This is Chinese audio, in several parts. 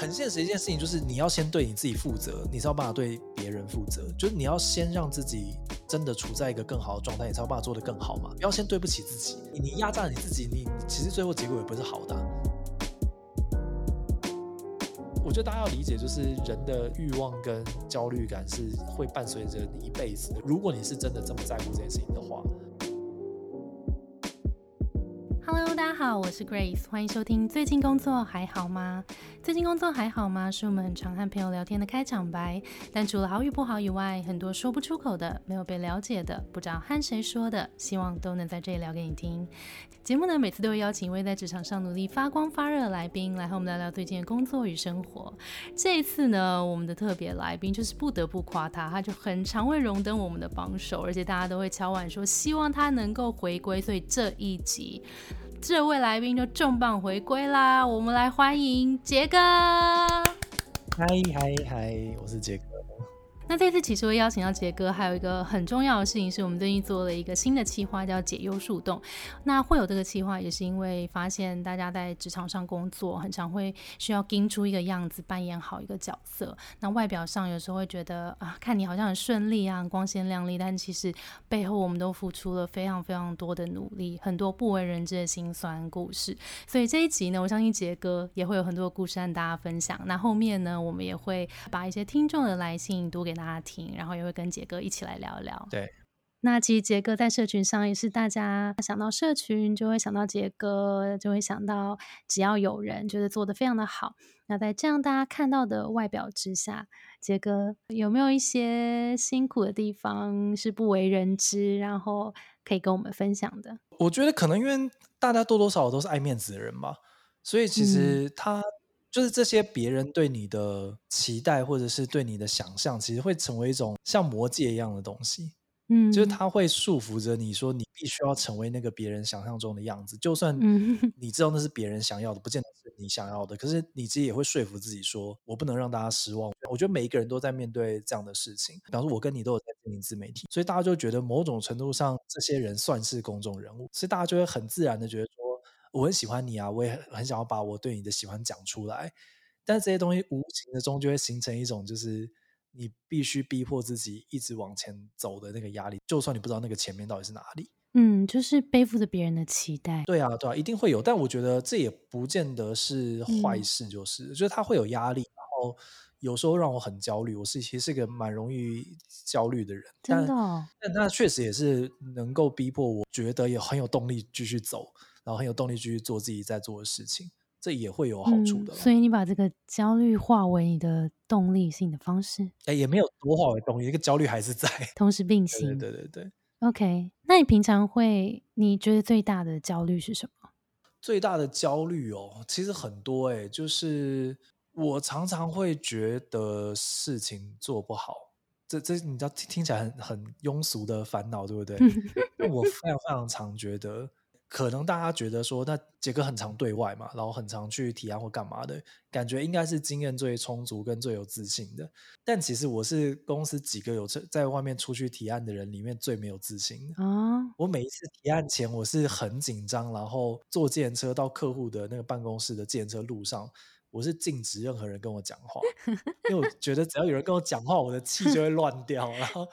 很现实一件事情就是你要先对你自己负责，你才有办法对别人负责。就是你要先让自己真的处在一个更好的状态，你才有办法做得更好嘛。不要先对不起自己，你你压榨你自己，你其实最后结果也不是好的。我觉得大家要理解，就是人的欲望跟焦虑感是会伴随着你一辈子的。如果你是真的这么在乎这件事情的话，好，我是 Grace，欢迎收听。最近工作还好吗？最近工作还好吗？是我们很常和朋友聊天的开场白。但除了好与不好以外，很多说不出口的、没有被了解的、不知道和谁说的，希望都能在这里聊给你听。节目呢，每次都会邀请一位在职场上努力发光发热的来宾，来和我们聊聊最近的工作与生活。这一次呢，我们的特别来宾就是不得不夸他，他就很常会荣登我们的榜首，而且大家都会敲碗说希望他能够回归。所以这一集。这位来宾就重磅回归啦！我们来欢迎杰哥。嗨嗨嗨，我是杰哥。那这次其实会邀请到杰哥，还有一个很重要的事情是我们最近做了一个新的企划，叫解忧树洞。那会有这个企划，也是因为发现大家在职场上工作，很常会需要盯出一个样子，扮演好一个角色。那外表上有时候会觉得啊，看你好像很顺利啊，光鲜亮丽，但其实背后我们都付出了非常非常多的努力，很多不为人知的辛酸故事。所以这一集呢，我相信杰哥也会有很多故事和大家分享。那后面呢，我们也会把一些听众的来信读给大家听，然后也会跟杰哥一起来聊一聊。对，那其实杰哥在社群上也是大家想到社群就会想到杰哥，就会想到只要有人觉得做的非常的好。那在这样大家看到的外表之下，杰哥有没有一些辛苦的地方是不为人知，然后可以跟我们分享的？我觉得可能因为大家多多少少都是爱面子的人吧，所以其实他。就是这些别人对你的期待，或者是对你的想象，其实会成为一种像魔戒一样的东西。嗯，就是它会束缚着你说，你必须要成为那个别人想象中的样子。就算 你知道那是别人想要的，不见得是你想要的，可是你自己也会说服自己说，我不能让大家失望。我觉得每一个人都在面对这样的事情。比方说，我跟你都有在经营自媒体，所以大家就觉得某种程度上，这些人算是公众人物，所以大家就会很自然的觉得说。我很喜欢你啊，我也很想要把我对你的喜欢讲出来，但是这些东西无形的中就会形成一种，就是你必须逼迫自己一直往前走的那个压力，就算你不知道那个前面到底是哪里，嗯，就是背负着别人的期待。对啊，对啊，一定会有，但我觉得这也不见得是坏事，就是、嗯、就是他会有压力，然后有时候让我很焦虑。我是其实是个蛮容易焦虑的人，真的、哦，但但他确实也是能够逼迫我觉得也很有动力继续走。然后很有动力继续做自己在做的事情，这也会有好处的、嗯。所以你把这个焦虑化为你的动力，性的方式。哎，也没有多化为动力，这个焦虑还是在，同时并行。对对对对。OK，那你平常会你觉得最大的焦虑是什么？最大的焦虑哦，其实很多哎、欸，就是我常常会觉得事情做不好。这这你知道听起来很很庸俗的烦恼，对不对？我非常非常常觉得。可能大家觉得说，那杰哥很常对外嘛，然后很常去提案或干嘛的，感觉应该是经验最充足跟最有自信的。但其实我是公司几个有在外面出去提案的人里面最没有自信的。啊，我每一次提案前，我是很紧张，然后坐計程車到客户的那个办公室的計程車路上，我是禁止任何人跟我讲话，因为我觉得只要有人跟我讲话，我的气就会乱掉，然后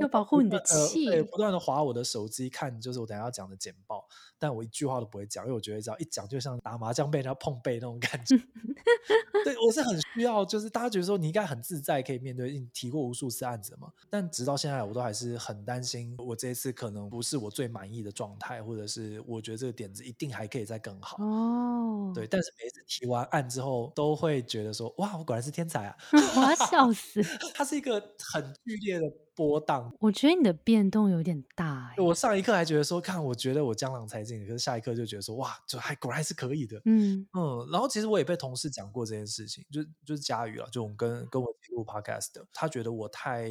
要保护你的气，对，不断的划我的手机看，就是我等下要讲的简报。但我一句话都不会讲，因为我觉得只要一讲，就像打麻将被人家碰背那种感觉。对，我是很需要，就是大家觉得说你应该很自在，可以面对你提过无数次案子嘛。但直到现在，我都还是很担心，我这一次可能不是我最满意的状态，或者是我觉得这个点子一定还可以再更好。哦，对，但是每一次提完案之後，都会觉得说，哇，我果然是天才啊！我要笑死。它是一个很剧烈的波荡。我觉得你的变动有点大、欸。我上一刻还觉得说，看，我觉得我江郎才尽，可是下一刻就觉得说，哇，就还果然是可以的。嗯嗯，然后其实我也被同事讲过这件事情，就就是佳宇啊，就我們跟跟我一起錄 podcast 的，他觉得我太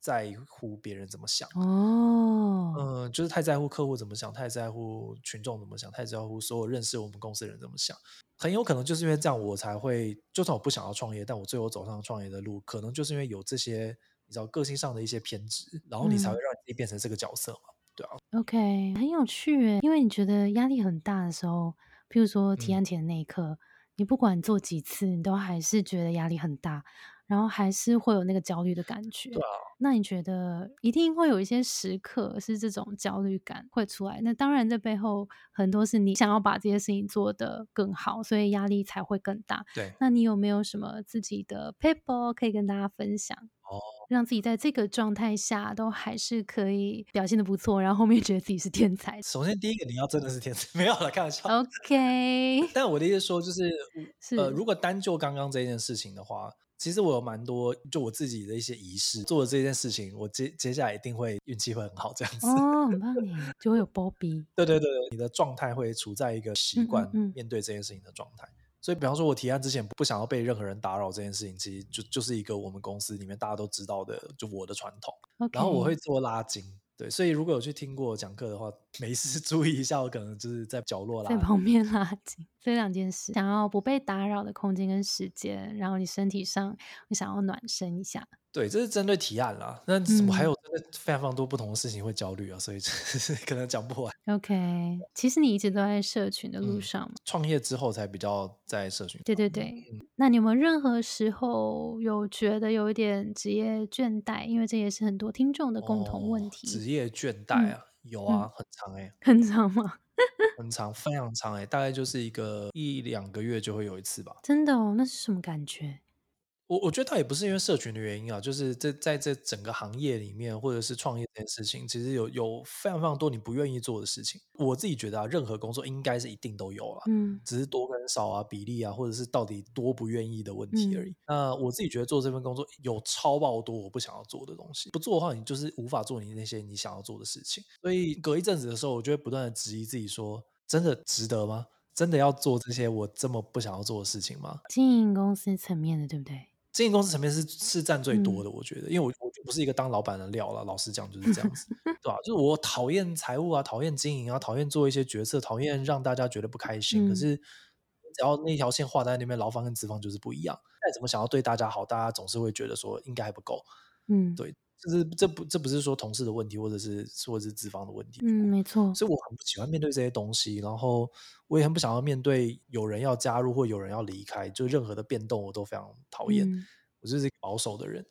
在乎别人怎么想。哦，嗯，就是太在乎客户怎么想，太在乎群众怎么想，太在乎所有认识我们公司的人怎么想。很有可能就是因为这样，我才会，就算我不想要创业，但我最后走上创业的路，可能就是因为有这些，你知道个性上的一些偏执，然后你才会让你自己变成这个角色嘛。对啊。OK，很有趣诶，因为你觉得压力很大的时候，譬如说提案前的那一刻。你不管做几次，你都还是觉得压力很大。然后还是会有那个焦虑的感觉。对啊，那你觉得一定会有一些时刻是这种焦虑感会出来？那当然，这背后很多是你想要把这些事情做得更好，所以压力才会更大。对，那你有没有什么自己的 paper 可以跟大家分享？哦，让自己在这个状态下都还是可以表现的不错，然后后面觉得自己是天才。首先，第一个你要真的是天才，没有了，开玩笑。OK。但我的意思说，就是呃，如果单就刚刚这件事情的话。其实我有蛮多，就我自己的一些仪式，做了这件事情，我接接下来一定会运气会很好，这样子。哦，很棒耶，就会有波比。对对对你的状态会处在一个习惯面对这件事情的状态。所以，比方说，我提案之前不想要被任何人打扰这件事情，其实就就是一个我们公司里面大家都知道的，就我的传统。然后我会做拉筋。对，所以如果有去听过讲课的话，没事注意一下，我可能就是在角落啦，在旁边拉筋。这两件事，想要不被打扰的空间跟时间，然后你身体上你想要暖身一下。对，这是针对提案啦。那怎么还有非常非常多不同的事情会焦虑啊？所以 可能讲不完。OK，其实你一直都在社群的路上嘛。创业之后才比较在社群。对对对。那你有没有任何时候有觉得有一点职业倦怠？因为这也是很多听众的共同问题。职业倦怠啊，有啊，很长哎。很长吗？很长，非常长哎，大概就是一个一两个月就会有一次吧。真的哦，那是什么感觉？我我觉得倒也不是因为社群的原因啊，就是这在这整个行业里面，或者是创业这件事情，其实有有非常非常多你不愿意做的事情。我自己觉得啊，任何工作应该是一定都有了，嗯，只是多跟少啊、比例啊，或者是到底多不愿意的问题而已。那我自己觉得做这份工作有超爆多我不想要做的东西，不做的话，你就是无法做你那些你想要做的事情。所以隔一阵子的时候，我就会不断的质疑自己，说真的值得吗？真的要做这些我这么不想要做的事情吗？经营公司层面的，对不对？经营公司层面是是占最多的，我觉得，因为我我就不是一个当老板的料了。老实讲就是这样子，对吧？就是我讨厌财务啊，讨厌经营啊，讨厌做一些决策，讨厌让大家觉得不开心。可是只要那条线画在那边，劳方跟资方就是不一样。再怎么想要对大家好，大家总是会觉得说应该还不够。嗯，对。就是这不这不是说同事的问题，或者是或者是资方的问题。嗯，没错。所以我很不喜欢面对这些东西，然后我也很不想要面对有人要加入或有人要离开，就任何的变动我都非常讨厌。我就是保守的人，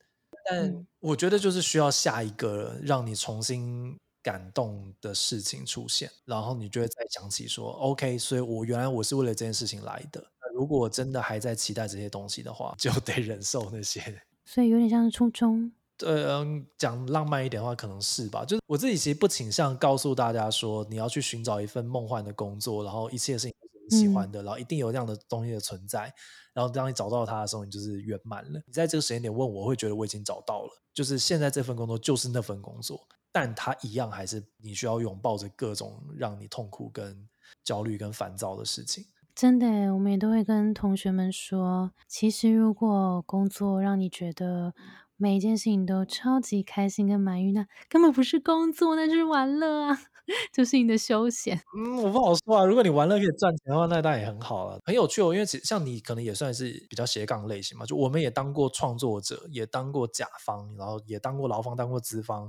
但我觉得就是需要下一个让你重新感动的事情出现，然后你就会再想起说，OK，所以我原来我是为了这件事情来的。如果我真的还在期待这些东西的话，就得忍受那些。所以有点像是初衷。嗯，讲浪漫一点的话，可能是吧。就是我自己其实不倾向告诉大家说，你要去寻找一份梦幻的工作，然后一切事情都是你喜欢的，然后一定有这样的东西的存在。然后当你找到它的时候，你就是圆满了。你在这个时间点问我，会觉得我已经找到了。就是现在这份工作就是那份工作，但它一样还是你需要拥抱着各种让你痛苦、跟焦虑、跟烦躁的事情。真的，我们也都会跟同学们说，其实如果工作让你觉得。每一件事情都超级开心跟满意，那根本不是工作，那就是玩乐啊，就是你的休闲。嗯，我不好说啊。如果你玩乐可以赚钱的话，那当然也很好了，很有趣哦。因为像你可能也算是比较斜杠类型嘛，就我们也当过创作者，也当过甲方，然后也当过劳方，当过资方，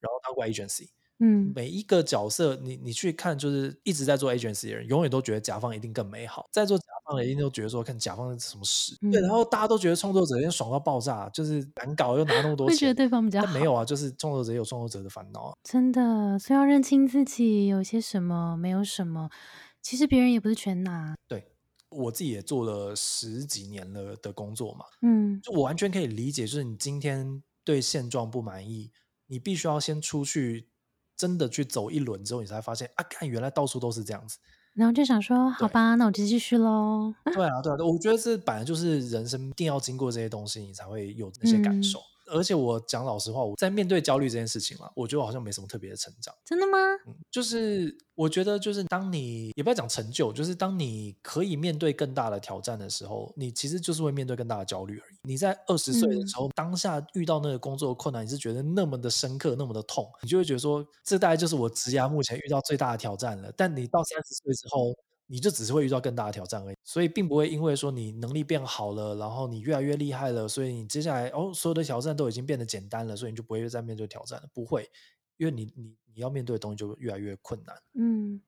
然后当过 agency。嗯，每一个角色，你你去看，就是一直在做 agency 的人，永远都觉得甲方一定更美好。在做甲方的一定都觉得说，看甲方是什么屎。对，然后大家都觉得创作者天爽到爆炸，就是难搞又拿那么多钱，会觉得对方比较好。没有啊，就是创作者有创作者的烦恼啊。真的，所以要认清自己有些什么，没有什么。其实别人也不是全拿。对，我自己也做了十几年了的工作嘛。嗯，就我完全可以理解，就是你今天对现状不满意，你必须要先出去。真的去走一轮之后，你才发现啊，看原来到处都是这样子，然后就想说，好吧，那我就继续喽。对啊，对啊，我觉得这本来就是人生一定要经过这些东西，你才会有那些感受。而且我讲老实话，我在面对焦虑这件事情嘛，我觉得好像没什么特别的成长。真的吗？嗯，就是我觉得，就是当你也不要讲成就，就是当你可以面对更大的挑战的时候，你其实就是会面对更大的焦虑而已。你在二十岁的时候，当下遇到那个工作困难，你是觉得那么的深刻，那么的痛，你就会觉得说，这大概就是我职涯目前遇到最大的挑战了。但你到三十岁之后，你就只是会遇到更大的挑战而已，所以并不会因为说你能力变好了，然后你越来越厉害了，所以你接下来哦所有的挑战都已经变得简单了，所以你就不会再面对挑战了。不会，因为你你你要面对的东西就越来越困难。嗯。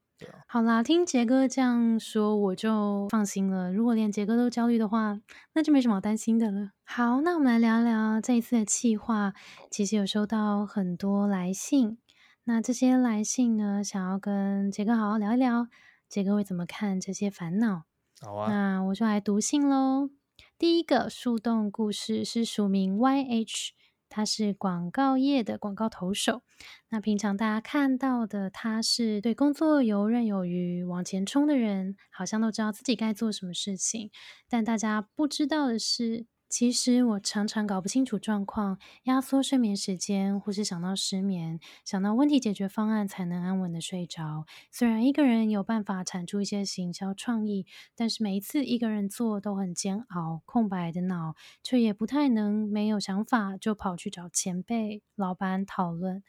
好啦，听杰哥这样说，我就放心了。如果连杰哥都焦虑的话，那就没什么好担心的了。好，那我们来聊聊这一次的企划。其实有收到很多来信，那这些来信呢，想要跟杰哥好好聊一聊，杰哥会怎么看这些烦恼？好啊，那我就来读信喽。第一个树洞故事是署名 YH，他是广告业的广告投手。那平常大家看到的他是对工作游刃有余、往前冲的人，好像都知道自己该做什么事情。但大家不知道的是。其实我常常搞不清楚状况，压缩睡眠时间，或是想到失眠，想到问题解决方案才能安稳的睡着。虽然一个人有办法产出一些行销创意，但是每一次一个人做都很煎熬，空白的脑却也不太能没有想法就跑去找前辈、老板讨论。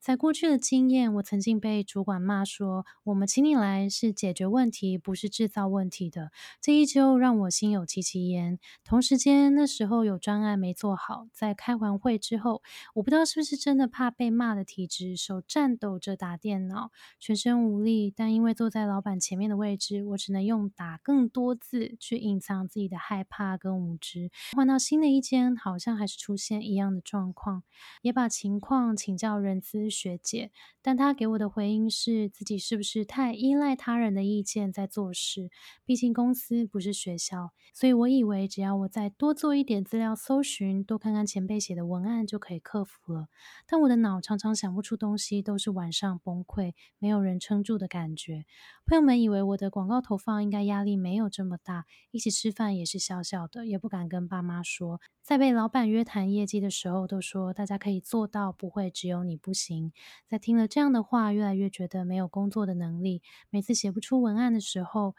在过去的经验，我曾经被主管骂说：“我们请你来是解决问题，不是制造问题的。”这依旧让我心有戚戚焉。同时间那。时候有专案没做好，在开完会之后，我不知道是不是真的怕被骂的体质，手颤抖着打电脑，全身无力。但因为坐在老板前面的位置，我只能用打更多字去隐藏自己的害怕跟无知。换到新的一间，好像还是出现一样的状况，也把情况请教人资学姐，但她给我的回应是自己是不是太依赖他人的意见在做事？毕竟公司不是学校，所以我以为只要我再多做。一点资料搜寻，多看看前辈写的文案就可以克服了。但我的脑常常想不出东西，都是晚上崩溃，没有人撑住的感觉。朋友们以为我的广告投放应该压力没有这么大，一起吃饭也是小小的，也不敢跟爸妈说。在被老板约谈业绩的时候，都说大家可以做到，不会只有你不行。在听了这样的话，越来越觉得没有工作的能力。每次写不出文案的时候，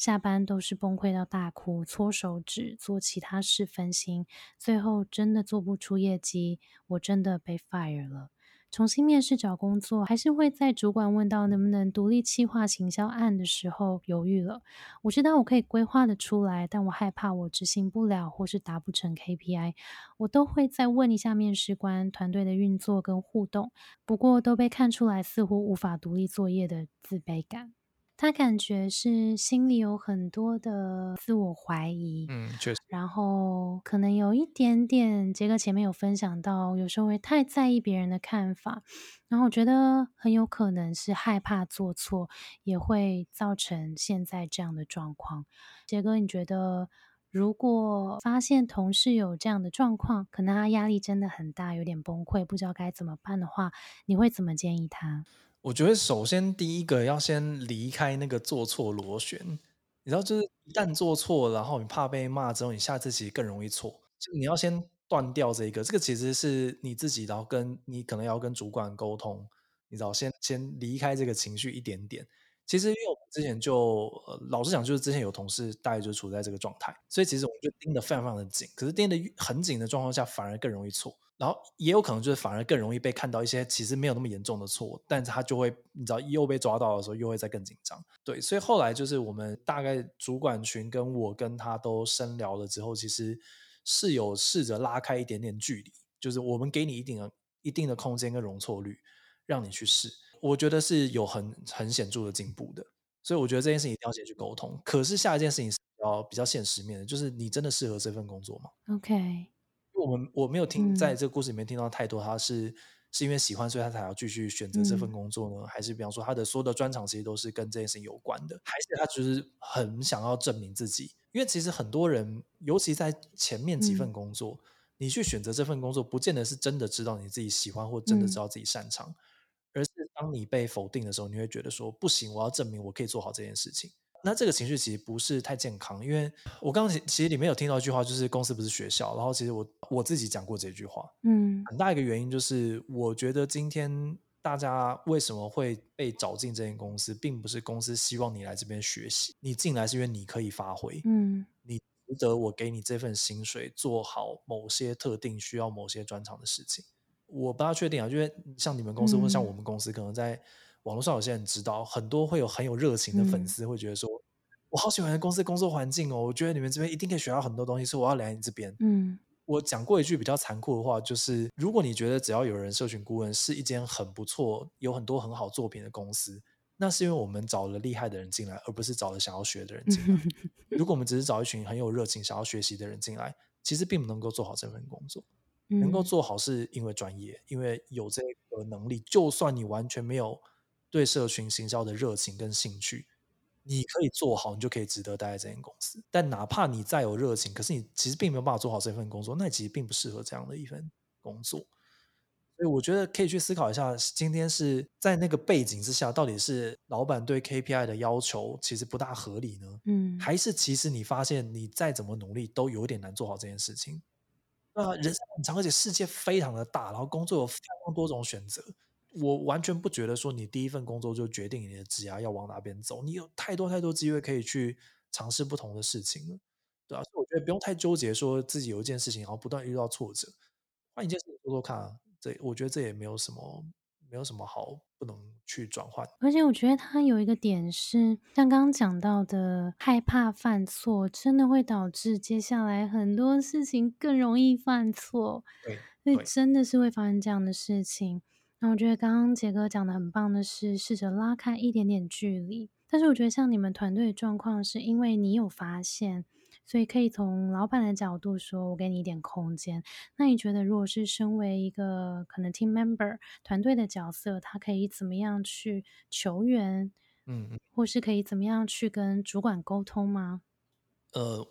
下班都是崩溃到大哭，搓手指，做其他事分心，最后真的做不出业绩，我真的被 fire 了。重新面试找工作，还是会在主管问到能不能独立企划行销案的时候犹豫了。我知道我可以规划的出来，但我害怕我执行不了，或是达不成 KPI，我都会再问一下面试官团队的运作跟互动。不过都被看出来似乎无法独立作业的自卑感。他感觉是心里有很多的自我怀疑，嗯，确实，然后可能有一点点，杰哥前面有分享到，有时候会太在意别人的看法，然后我觉得很有可能是害怕做错，也会造成现在这样的状况。杰哥，你觉得如果发现同事有这样的状况，可能他压力真的很大，有点崩溃，不知道该怎么办的话，你会怎么建议他？我觉得首先第一个要先离开那个做错螺旋，你知道，就是一旦做错，然后你怕被骂之后，你下次其实更容易错。就你要先断掉这一个，这个其实是你自己，然后跟你可能要跟主管沟通，你知道，先先离开这个情绪一点点。其实因为我们之前就老实讲，就是之前有同事大概就处在这个状态，所以其实我们就盯得非常非常的紧。可是盯得很紧的状况下，反而更容易错。然后也有可能就是反而更容易被看到一些其实没有那么严重的错，但是他就会你知道又被抓到的时候又会再更紧张，对，所以后来就是我们大概主管群跟我跟他都深聊了之后，其实是有试着拉开一点点距离，就是我们给你一定的一定的空间跟容错率，让你去试，我觉得是有很很显著的进步的，所以我觉得这件事情一定要先去沟通。可是下一件事情是比较比较现实面的，就是你真的适合这份工作吗？OK。我们我没有听在这个故事里面听到太多，他是是因为喜欢，所以他才要继续选择这份工作呢？还是比方说他的所有的专长其实都是跟这件事情有关的？还是他就是很想要证明自己？因为其实很多人，尤其在前面几份工作，你去选择这份工作，不见得是真的知道你自己喜欢或真的知道自己擅长，当你被否定的时候，你会觉得说不行，我要证明我可以做好这件事情。那这个情绪其实不是太健康，因为我刚刚其实里面有听到一句话，就是公司不是学校。然后其实我我自己讲过这句话，嗯，很大一个原因就是，我觉得今天大家为什么会被找进这间公司，并不是公司希望你来这边学习，你进来是因为你可以发挥，嗯，你值得我给你这份薪水，做好某些特定需要某些专长的事情。我不大确定啊，因为像你们公司或者像我们公司，可能在。网络上有些人知道，很多会有很有热情的粉丝会觉得说：“我好喜欢公司工作环境哦，我觉得你们这边一定可以学到很多东西，所以我要来你这边。”嗯，我讲过一句比较残酷的话，就是如果你觉得只要有人社群顾问是一间很不错、有很多很好作品的公司，那是因为我们找了厉害的人进来，而不是找了想要学的人进来。如果我们只是找一群很有热情、想要学习的人进来，其实并不能够做好这份工作。能够做好是因为专业，因为有这个能力。就算你完全没有对社群行销的热情跟兴趣，你可以做好，你就可以值得待在这间公司。但哪怕你再有热情，可是你其实并没有办法做好这份工作，那其实并不适合这样的一份工作。所以我觉得可以去思考一下，今天是在那个背景之下，到底是老板对 KPI 的要求其实不大合理呢？嗯，还是其实你发现你再怎么努力都有点难做好这件事情？啊，人生很长，而且世界非常的大，然后工作有非常多种选择。我完全不觉得说你第一份工作就决定你的职业要往哪边走。你有太多太多机会可以去尝试不同的事情了，对啊，所以我觉得不用太纠结，说自己有一件事情，然后不断遇到挫折，换一件事情做做看啊。这我觉得这也没有什么，没有什么好不能去转换。而且我觉得他有一个点是，像刚刚讲到的，害怕犯错，真的会导致接下来很多事情更容易犯错。对，所以真的是会发生这样的事情。那我觉得刚刚杰哥讲的很棒的是，试着拉开一点点距离。但是我觉得像你们团队的状况，是因为你有发现。所以可以从老板的角度说，我给你一点空间。那你觉得，如果是身为一个可能 team member 团队的角色，他可以怎么样去求援？嗯嗯，或是可以怎么样去跟主管沟通吗？呃，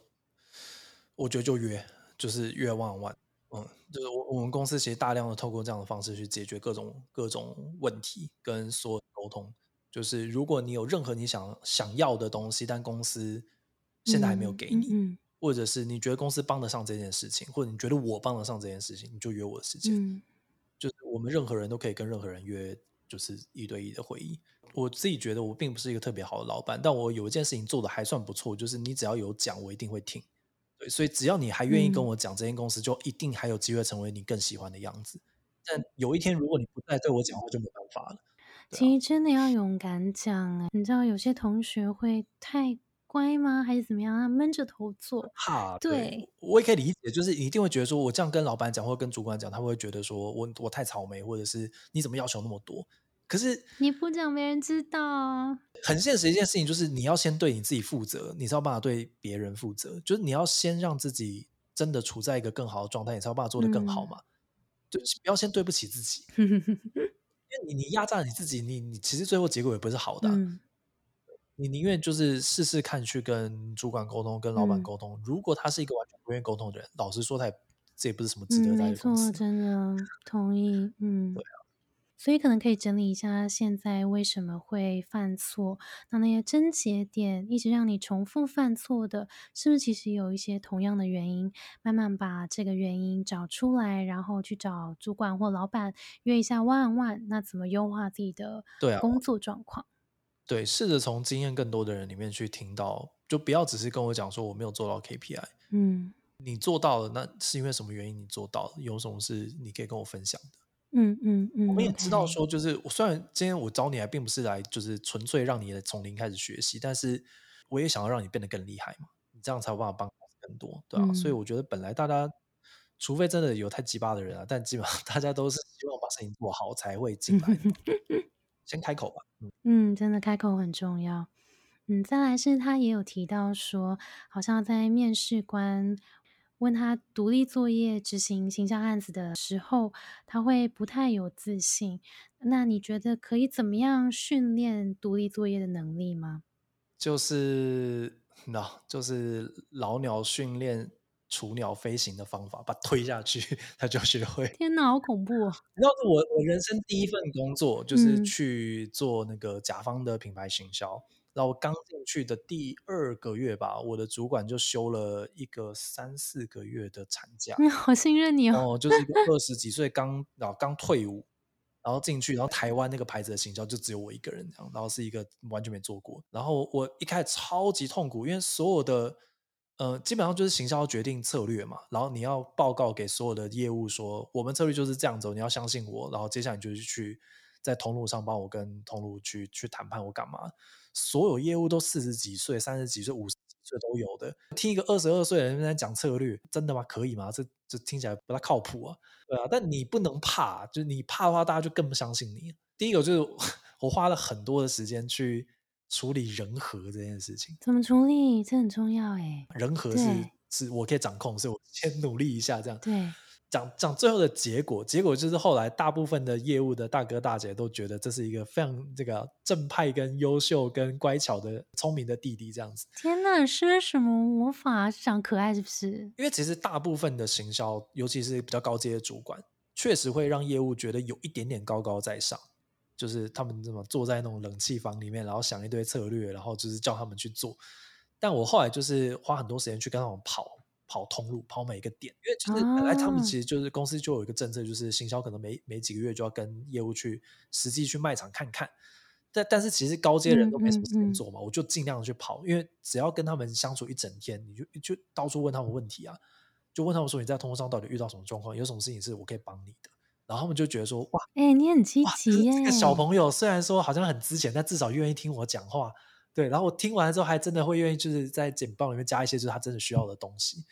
我觉得就约，就是约 one on one。嗯，就是我我们公司其实大量的透过这样的方式去解决各种各种问题，跟所有沟通。就是如果你有任何你想想要的东西，但公司现在还没有给你，或者是你觉得公司帮得上这件事情，或者你觉得我帮得上这件事情，你就约我的时间。就是我们任何人都可以跟任何人约，就是一对一的会议。我自己觉得我并不是一个特别好的老板，但我有一件事情做的还算不错，就是你只要有讲，我一定会听。对，所以只要你还愿意跟我讲，这间公司就一定还有机会成为你更喜欢的样子。但有一天如果你不再对我讲话，就没办法了。其实真的要勇敢讲哎，你知道有些同学会太。乖吗？还是怎么样？啊闷着头做。哈，对，我也可以理解，就是你一定会觉得说，我这样跟老板讲，或者跟主管讲，他会觉得说我我太草莓，或者是你怎么要求那么多？可是你不讲，没人知道啊。很现实一件事情就是，你要先对你自己负责，你才有办法对别人负责。就是你要先让自己真的处在一个更好的状态，你才有办法做得更好嘛。就是不要先对不起自己，你你压榨你自己，你你其实最后结果也不是好的。你宁愿就是试试看去跟主管沟通，跟老板沟通。如果他是一个完全不愿意沟通的人，老实说，他也这也不是什么值得待的公司。真的同意，嗯，对啊。所以可能可以整理一下，现在为什么会犯错？那那些症结点一直让你重复犯错的，是不是其实有一些同样的原因？慢慢把这个原因找出来，然后去找主管或老板约一下 one on one，那怎么优化自己的工作状况？对，试着从经验更多的人里面去听到，就不要只是跟我讲说我没有做到 KPI。嗯，你做到了，那是因为什么原因你做到了？有什么是你可以跟我分享的？嗯嗯嗯。我们也知道说，就是我虽然今天我找你来，并不是来就是纯粹让你从零开始学习，但是我也想要让你变得更厉害嘛，你这样才有办法帮更多，对吧？所以我觉得本来大家，除非真的有太鸡巴的人啊，但基本上大家都是希望把事情做好才会进来。先开口吧。嗯，真的开口很重要。嗯，再来是他也有提到说，好像在面试官问他独立作业执行形象案子的时候，他会不太有自信。那你觉得可以怎么样训练独立作业的能力吗？就是那，就是老鸟训练。雏鸟飞行的方法，把推下去，他就学会。天哪，好恐怖！哦！你知道，我我人生第一份工作就是去做那个甲方的品牌行销。然后我刚进去的第二个月吧，我的主管就休了一个三四个月的产假。你好信任你哦！就是一个二十几岁刚然后刚退伍，然后进去，然后台湾那个牌子的行销就只有我一个人这样，然后是一个完全没做过。然后我一开始超级痛苦，因为所有的。呃，基本上就是行销决定策略嘛，然后你要报告给所有的业务说，我们策略就是这样走，你要相信我，然后接下来你就去在通路上帮我跟通路去去谈判，我干嘛？所有业务都四十几岁、三十几岁、五十几岁都有的，听一个二十二岁的人在讲策略，真的吗？可以吗？这这听起来不太靠谱啊，对啊。但你不能怕，就是你怕的话，大家就更不相信你。第一个就是 我花了很多的时间去处理人和这件事情。怎么处理？这很重要哎。人和是是我可以掌控，所以我先努力一下这样。对。讲讲最后的结果，结果就是后来大部分的业务的大哥大姐都觉得这是一个非常这个正派、跟优秀、跟乖巧的聪明的弟弟这样子。天哪，施什么魔法？长可爱是不是？因为其实大部分的行销，尤其是比较高阶的主管，确实会让业务觉得有一点点高高在上，就是他们这么坐在那种冷气房里面，然后想一堆策略，然后就是叫他们去做。但我后来就是花很多时间去跟他们跑。跑通路，跑每一个点，因为就是本来他们其实就是公司就有一个政策，就是行销可能每每几个月就要跟业务去实际去卖场看看。但但是其实高阶人都没什么时间做嘛，我就尽量去跑，因为只要跟他们相处一整天，你就就到处问他们问题啊，就问他们说你在通路上到底遇到什么状况，有什么事情是我可以帮你的。然后他们就觉得说哇，哎，你很积极耶，这个小朋友虽然说好像很值钱，但至少愿意听我讲话。对，然后我听完之后，还真的会愿意，就是在简报里面加一些就是他真的需要的东西，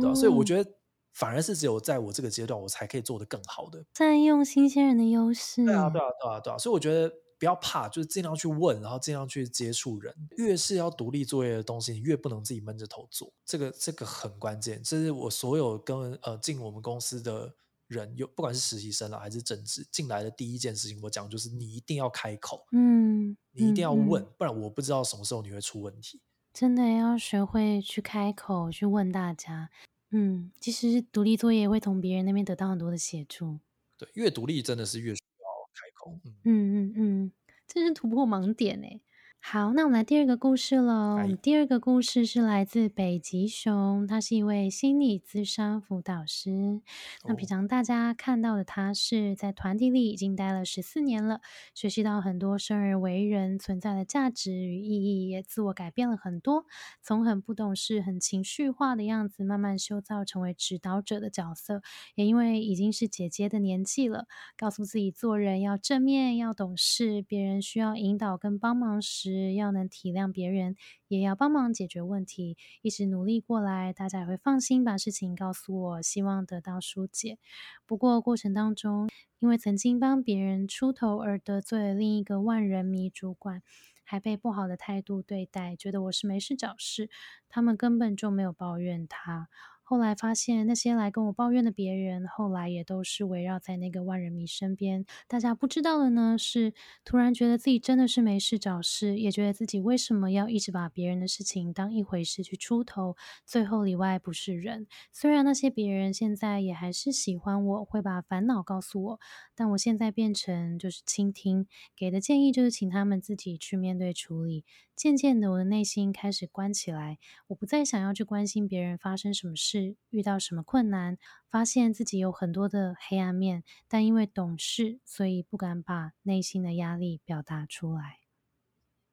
对所以我觉得反而是只有在我这个阶段，我才可以做得更好的，占用新鲜人的优势。对啊，对啊，对啊，对啊。所以我觉得不要怕，就是尽量去问，然后尽量去接触人。越是要独立作业的东西，你越不能自己闷着头做，这个这个很关键。这是我所有跟呃进我们公司的。人有不管是实习生了还是正职进来的第一件事情，我讲就是你一定要开口，嗯，你一定要问，不然我不知道什么时候你会出问题。真的要学会去开口去问大家，嗯，其实独立作业会从别人那边得到很多的协助。对，越独立真的是越需要开口。嗯嗯嗯，这是突破盲点哎。好，那我们来第二个故事喽。我们第二个故事是来自北极熊，他是一位心理咨商辅导师。那平常大家看到的他是在团体里已经待了十四年了，学习到很多生而为人存在的价值与意义，也自我改变了很多。从很不懂事、很情绪化的样子，慢慢修造成为指导者的角色。也因为已经是姐姐的年纪了，告诉自己做人要正面、要懂事，别人需要引导跟帮忙时。要能体谅别人，也要帮忙解决问题，一直努力过来，大家也会放心把事情告诉我，希望得到疏解。不过过程当中，因为曾经帮别人出头而得罪了另一个万人迷主管，还被不好的态度对待，觉得我是没事找事，他们根本就没有抱怨他。后来发现，那些来跟我抱怨的别人，后来也都是围绕在那个万人迷身边。大家不知道的呢，是突然觉得自己真的是没事找事，也觉得自己为什么要一直把别人的事情当一回事去出头，最后里外不是人。虽然那些别人现在也还是喜欢我，会把烦恼告诉我，但我现在变成就是倾听，给的建议就是请他们自己去面对处理。渐渐的，我的内心开始关起来，我不再想要去关心别人发生什么事、是遇到什么困难，发现自己有很多的黑暗面，但因为懂事，所以不敢把内心的压力表达出来。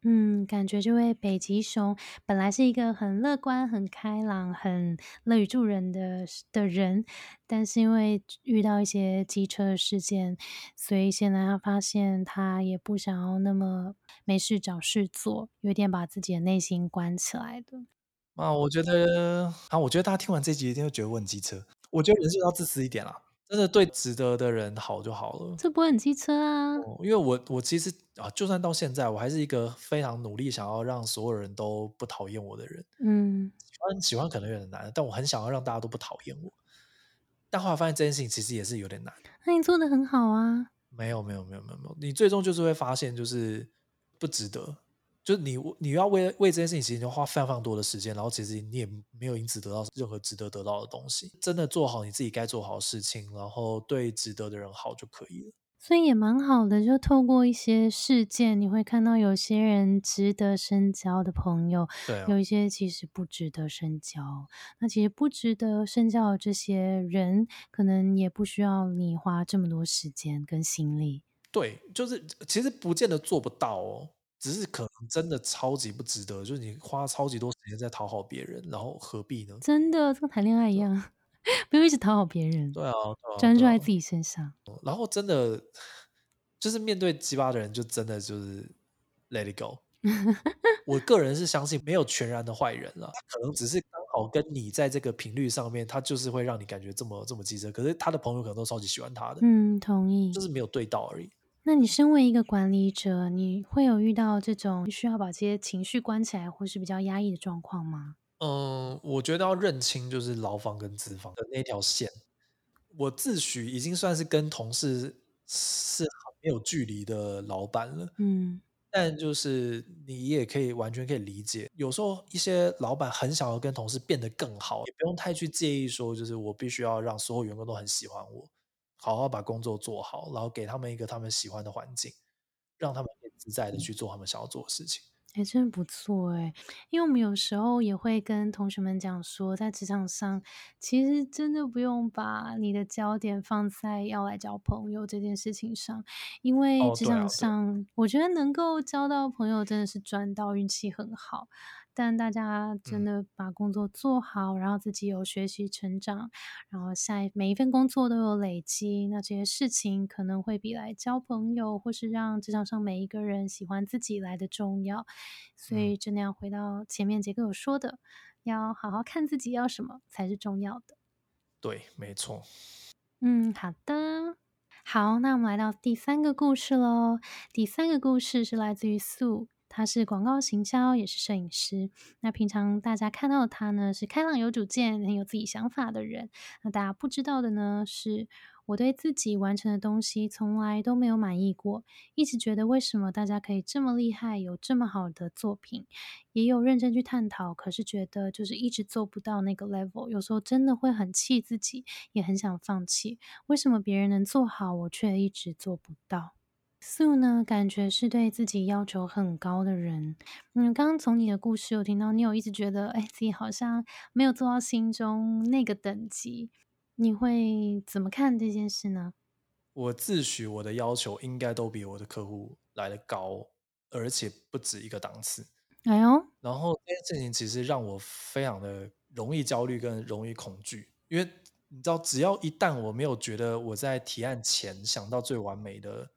嗯，感觉这位北极熊本来是一个很乐观、很开朗、很乐于助人的的人，但是因为遇到一些机车事件，所以现在他发现他也不想要那么没事找事做，有点把自己的内心关起来的。啊，我觉得啊，我觉得大家听完这集一定会觉得我很机车。我觉得人是要自私一点啦。真的对值得的人好就好了，这不会很机车啊？因为我我其实啊，就算到现在，我还是一个非常努力想要让所有人都不讨厌我的人。嗯，喜欢喜欢可能有点难，但我很想要让大家都不讨厌我。但后来发现这件事情其实也是有点难。那你做的很好啊？没有没有没有没有没有，你最终就是会发现就是不值得。就是你，你要为为这件事情，其实要花非常非常多的时间，然后其实你也没有因此得到任何值得得到的东西。真的做好你自己该做好的事情，然后对值得的人好就可以了。所以也蛮好的，就透过一些事件，你会看到有些人值得深交的朋友，对，有一些其实不值得深交。那其实不值得深交的这些人，可能也不需要你花这么多时间跟心力。对，就是其实不见得做不到哦。只是可能真的超级不值得，就是你花超级多时间在讨好别人，然后何必呢？真的，跟谈恋爱一样，不用一直讨好别人。对啊，专注在自己身上。然后真的就是面对鸡巴的人，就真的就是 let it go。我个人是相信没有全然的坏人了，可能只是刚好跟你在这个频率上面，他就是会让你感觉这么这么机车。可是他的朋友可能都超级喜欢他的。嗯，同意。就是没有对到而已。那你身为一个管理者，你会有遇到这种需要把这些情绪关起来，或是比较压抑的状况吗？嗯，我觉得要认清就是劳方跟资方的那条线。我自诩已经算是跟同事是很没有距离的老板了，嗯，但就是你也可以完全可以理解，有时候一些老板很想要跟同事变得更好，也不用太去介意说，就是我必须要让所有员工都很喜欢我，好好把工作做好，然后给他们一个他们喜欢的环境，让他们自在的去做他们想要做的事情。哎，真不错哎！因为我们有时候也会跟同学们讲说，在职场上，其实真的不用把你的焦点放在要来交朋友这件事情上，因为哦，职场上，我觉得能够交到朋友真的是赚到，运气很好。但大家真嗯的把工作做好，然后自己有学习成长，然后下一每一份工作都有累积，那这些事情可能会比来交朋友，或是让职场上每一个人喜欢自己来的重要。所嗯，以真的要回到前面杰哥有说的，要好好看自己要什么才是重要的。对，没错。嗯，好的。好，那我们来到第三个故事喽。第三个故事是来自于素，他是广告行销，也是摄影师。那平常大家看到他呢，是开朗有主见、很有自己想法的人。那大家不知道的呢，是我对自己完成的东西从来都没有满意过，一直觉得为什么大家可以这么厉害，有这么好的作品，也有认真去探讨，可是觉得就是一直做不到那个 level，有时候真的会很气自己，也很想放弃。为什么别人能做好，我却一直做不到？素呢，感觉是对自己要求很高的人。嗯，刚刚从你的故事有听到，你有一直觉得，哎，自己好像没有做到心中那个等级，你会怎么看这件事呢？我自诩我的要求应该都比我的客户来的高，而且不止一个档次。哎呦，然后这件事情其实让我非常的容易焦虑跟容易恐惧，因为你知道，只要一旦我没有觉得我在提案前想到最完美的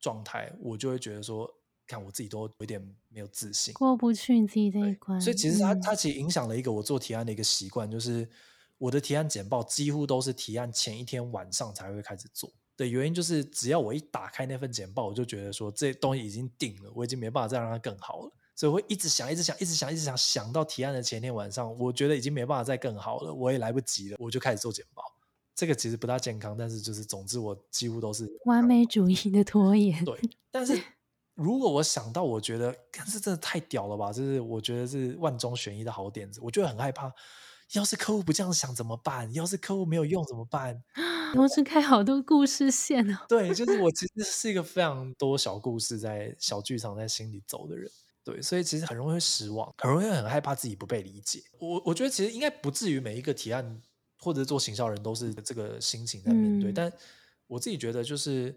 状态，我就会觉得说，看我自己都有点没有自信。过不去你自己这一，关，所以其实它它嗯，其实影响了一个我做提案的一个习惯，就是我的提案简报几乎都是提案前一天晚上才会开始做。的原因就是，只要我一打开那份简报，我就觉得说这东西已经定了，我已经没办法再让它更好了，所以我会一直想，一直想，一直想，一直想，想到提案的前一天晚上，我觉得已经没办法再更好了，我也来不及了，我就开始做简报。这个其实不大健康，但是就是总之我几乎都是完美主义的拖延，对，但是 如果我想到，我觉得，看这真的太屌了吧！就是我觉得是万中选一的好点子，我就会很害怕。要是客户不这样想怎么办？要是客户没有用怎么办？同时开好多故事线哦。对，就是我其实 是一个非常多小故事在小剧场在心里走的人。对，所以其实很容易会失望，很容易很害怕自己不被理解。我我觉得其实应该不至于每一个提案或者做行销人都是这个心情在面对，嗯，但我自己觉得就是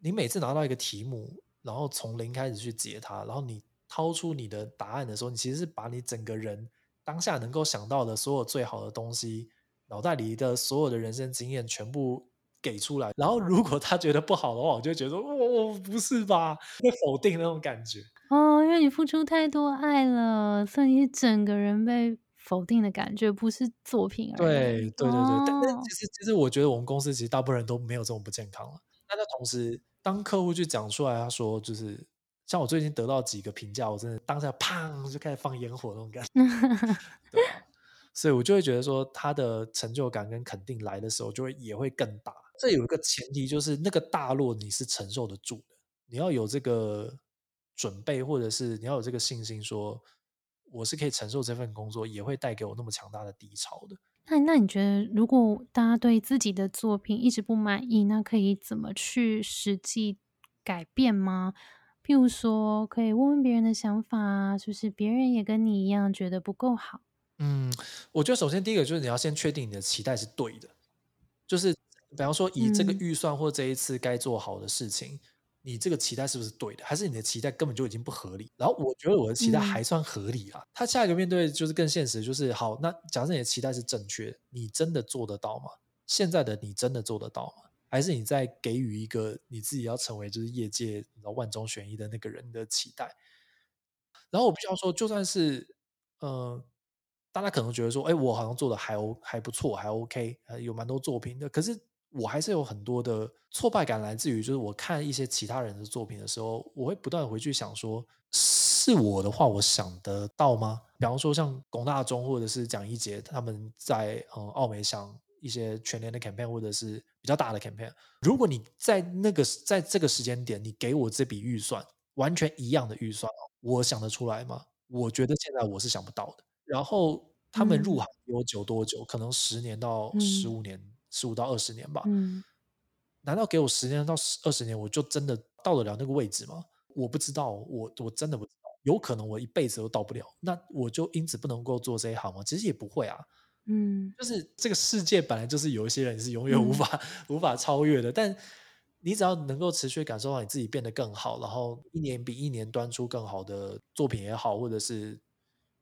你每次拿到一个题目，然后从零开始去解它，然后你掏出你的答案的时候，你其实是把你整个人当下能够想到的所有最好的东西，脑袋里的所有的人生经验全部给出来。然后如果他觉得不好的话，我就觉得我，哦，不是吧？会否定那种感觉。哦，因为你付出太多爱了，所以你整个人被否定的感觉，不是作品而对已。对对对，但但哦，其实其实我觉得我们公司其实大部分人都没有这种不健康了。那在同时，当客户去讲出来，他说就是像我最近得到几个评价，我真的当下砰就开始放烟火那种感觉，对啊，所以我就会觉得说，他的成就感跟肯定来的时候，就会也会更大。这有一个前提，就是那个大落你是承受得住的，你要有这个准备，或者是你要有这个信心，说我是可以承受这份工作，也会带给我那么强大的低潮的。那那你觉得，如果大家对自己的作品一直不满意，那可以怎么去实际改变吗？譬如说，可以问问别人的想法啊，就是别人也跟你一样觉得不够好。嗯，我觉得首先第一个就是你要先确定你的期待是对的，就是比方说以这个嗯预算或这一次该做好的事情，你这个期待是不是对的，还是你的期待根本就已经不合理？然后我觉得我的期待嗯还算合理啊。他下一个面对就是更现实，就是好，那假设你的期待是正确，你真的做得到吗？现在的你真的做得到吗？还是你在给予一个你自己要成为就是业界你知道万中选一的那个人的期待？然后我必须要说，就算是呃，大家可能觉得说，哎，我好像做的还还不错，还 OK，呃有蛮多作品的。可是我还是有很多的挫败感，来自于就是我看一些其他人的作品的时候，我会不断回去想说，是我的话，我想得到吗？比方说像龚大中或者是蒋一杰他们在嗯奥美想一些全年的 campaign 或者是比较大的 campaign，如果你在那个在这个时间点，你给我这笔预算，完全一样的预算，我想得出来吗？我觉得现在我是想不到的。然后他们入行有久多久？可能十年到十五年。十五到二十年吧，嗯，难道给我十年到二十年，我就真的到得了那个位置吗？我不知道，我我真的不知道，有可能我一辈子都到不了，那我就因此不能够做这一行吗？其实也不会啊，嗯，就是这个世界本来就是有一些人是永远无法无法超越的，但你只要能够持续感受到你自己变得更好，然后一年比一年端出更好的作品也好，或者是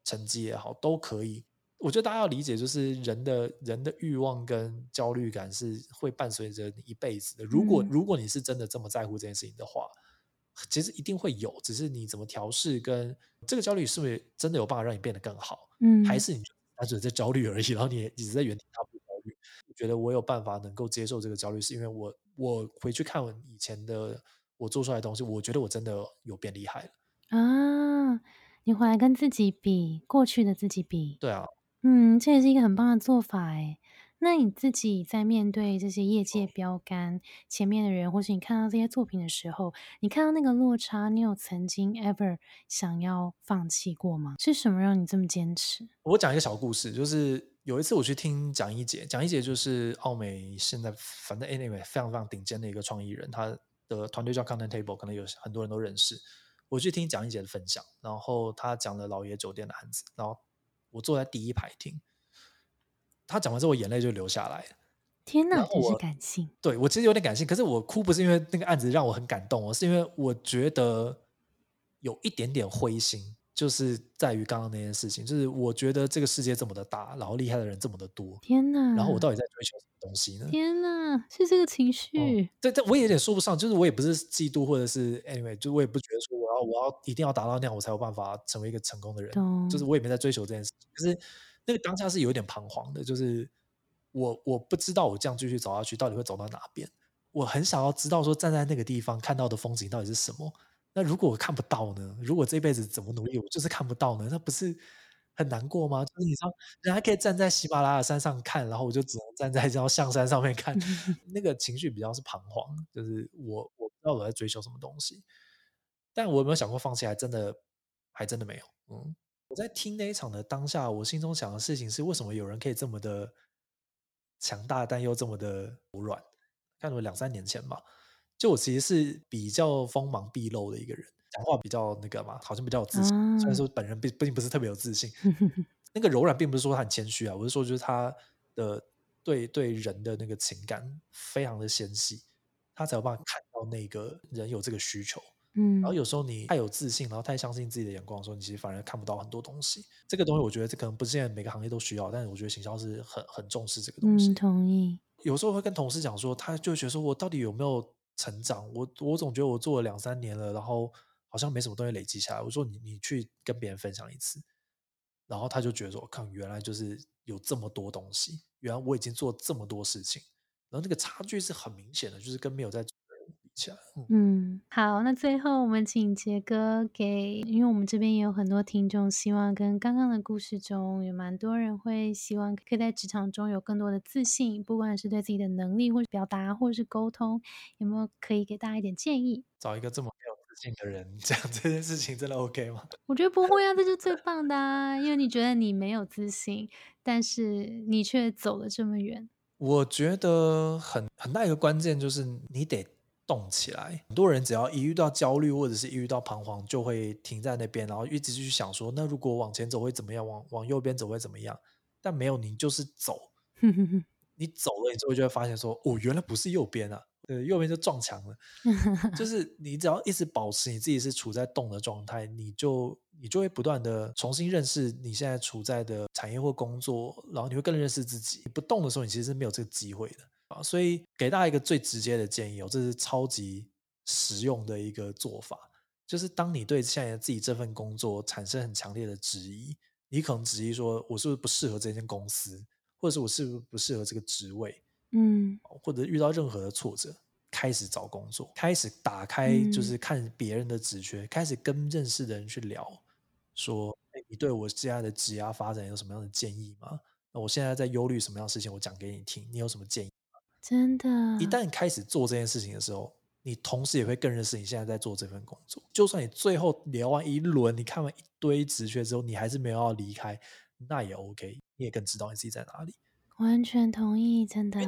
成绩也好，都可以。我觉得大家要理解，就是人的人的欲望跟焦虑感是会伴随着你一辈子的。如果如果你是真的这么在乎这件事情的话，其实一定会有，只是你怎么调试，跟这个焦虑是不是真的有办法让你变得更好？嗯，还是你单纯在焦虑而已，然后你一直在原地踏步焦虑？我觉得我有办法能够接受这个焦虑，是因为我我回去看以前的我做出来的东西，我觉得我真的有变厉害了啊！你回来跟自己比，过去的自己比，对啊。嗯，这也是一个很棒的做法哎。那你自己在面对这些业界标杆前面的人，或是你看到这些作品的时候，你看到那个落差，你有曾经 ever 想要放弃过吗？是什么让你这么坚持？我讲一个小故事，就是有一次我去听蒋一姐，蒋一姐就是奥美现在反正 anyway 非常非常顶尖的一个创意人，他的团队叫 Content Table，可能有很多人都认识。我去听蒋一姐的分享，然后他讲了老爷酒店的案子，然后。我坐在第一排听，他讲完之后，我眼泪就流下来了。天哪，我是感性。对我其实有点感性，可是我哭不是因为那个案子让我很感动，我是因为我觉得有一点点灰心，就是在于刚刚那件事情，就是我觉得这个世界这么的大，然后厉害的人这么的多。天哪！然后我到底在追求什么东西呢？天哪，是这个情绪。对，但我也有点说不上，就是我也不是嫉妒，或者是 anyway，就我也不觉得说我要我要一定要达到那样，我才有办法成为一个成功的人。就是我也没在追求这件事情，可是那个当下是有点彷徨的，就是我我不知道我这样继续走下去到底会走到哪边。我很想要知道说站在那个地方看到的风景到底是什么。那如果我看不到呢？如果这辈子怎么努力我就是看不到呢？那不是？很难过吗？就是你知道，人还可以站在喜马拉雅山上看，然后我就只能站在这条象山上面看，那个情绪比较是彷徨。就是我我不知道我在追求什么东西，但我有没有想过放弃？还真的还真的没有。嗯，我在听那一场的当下，我心中想的事情是：为什么有人可以这么的强大，但又这么的柔软？看我两三年前吧，就我其实是比较锋芒毕露的一个人。讲话比较那个嘛，好像比较有自信。虽然说本人并并不是特别有自信，那个柔软并不是说他很谦虚啊，我是说就是他的对对人的那个情感非常的纤细，他才有办法看到那个人有这个需求。嗯，然后有时候你太有自信，然后太相信自己的眼光的时候，你其实反而看不到很多东西。这个东西我觉得这可能不是现在每个行业都需要，但是我觉得行销是很很重视这个东西。同意。有时候会跟同事讲说，他就觉得说我到底有没有成长？我我总觉得我做了两三年了，然后。好像没什么东西累积下来。我说你你去跟别人分享一次，然后他就觉得说，看原来就是有这么多东西，原来我已经做这么多事情，然后那个差距是很明显的，就是跟没有在嗯，好，那最后我们请杰哥给，因为我们这边也有很多听众，希望跟刚刚的故事中有蛮多人会希望可以在职场中有更多的自信，不管是对自己的能力或者表达或者是沟通，有没有可以给大家一点建议？找一个这么没有。自信的人讲这件事情真的 OK 吗？我觉得不会啊，这是最棒的啊！因为你觉得你没有自信，但是你却走了这么远。我觉得很很大一个关键就是你得动起来。很多人只要一遇到焦虑或者是一遇到彷徨，就会停在那边，然后一直去想说，那如果往前走会怎么样？往往右边走会怎么样？但没有，你就是走。你走了，你之后就会发现说，哦，原来不是右边啊。对，右边就撞墙了。就是你只要一直保持你自己是处在动的状态，你就你就会不断的重新认识你现在处在的产业或工作，然后你会更认识自己。你不动的时候，你其实是没有这个机会的啊。所以给大家一个最直接的建议哦，这是超级实用的一个做法，就是当你对现在自己这份工作产生很强烈的质疑，你可能质疑说，我是不是不适合这间公司，或者是我是不是不适合这个职位？嗯，或者遇到任何的挫折，开始找工作，开始打开就是看别人的职缺，开始跟认识的人去聊，说，哎，你对我现在的职涯发展有什么样的建议吗？那我现在在忧虑什么样的事情，我讲给你听，你有什么建议吗？真的，一旦开始做这件事情的时候。你同时也会更认识你现在在做这份工作。就算你最后聊完一轮，你看完一堆职缺之后，你还是没有要离开，那也 OK。你也更知道你自己在哪里。完全同意，真的。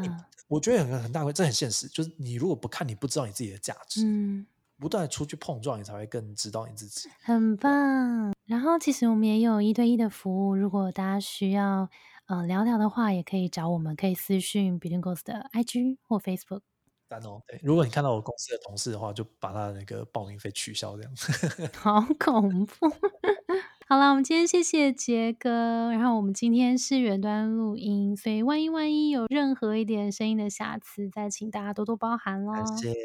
我觉得很很大会，这很现实。就是你如果不看，你不知道你自己的价值。嗯。不断的出去碰撞，你才会更知道你自己。很棒。然后其实我们也有一对一的服务，如果大家需要呃聊聊的话，也可以找我们，可以私讯 Ghosts 的 IG 或 Facebook。哦，对，如果你看到我公司的同事的话，就把他的那个报名费取消，这样。好恐怖！好了，我们今天谢谢杰哥，然后我们今天是远端录音，所以万一万一有任何一点声音的瑕疵，再请大家多多包涵喽。谢谢。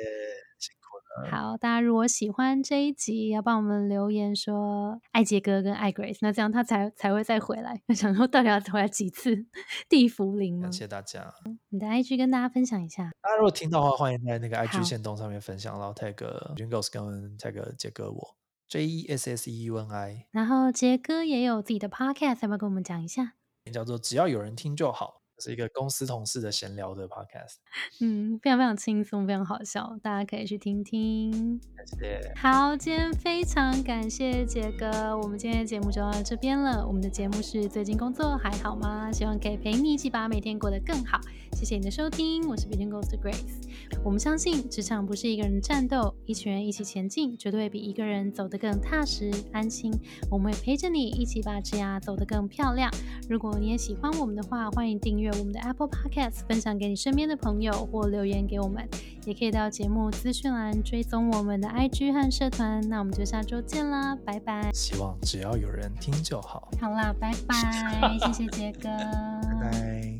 好，大家如果喜欢这一集，要帮我们留言说爱杰哥跟爱 Grace，那这样他才才会再回来。想说到底要回来几次地茯苓吗？感谢大家。你的 IG 跟大家分享一下。大家如果听到的话，欢迎在那个 IG 线动上面分享，然后 tag Jungles 跟 tag 杰哥我 J E S S E U N I。然后杰哥也有自己的 podcast，要不要跟我们讲一下？叫做只要有人听就好。是一个公司同事的闲聊的 podcast，嗯，非常非常轻松，非常好笑，大家可以去听听。谢谢。好，今天非常感谢杰哥，我们今天的节目就到这边了。我们的节目是最近工作还好吗？希望可以陪你一起把每天过得更好。谢谢你的收听，我是 Between Ghost Grace。我们相信职场不是一个人战斗，一群人一起前进，绝对比一个人走得更踏实安心。我们会陪着你一起把职涯走得更漂亮。如果你也喜欢我们的话，欢迎订阅。我们的 Apple Podcast 分享给你身边的朋友，或留言给我们，也可以到节目资讯栏追踪我们的 IG 和社团。那我们就下周见啦，拜拜！希望只要有人听就好。好啦，拜拜！谢谢杰哥，拜拜。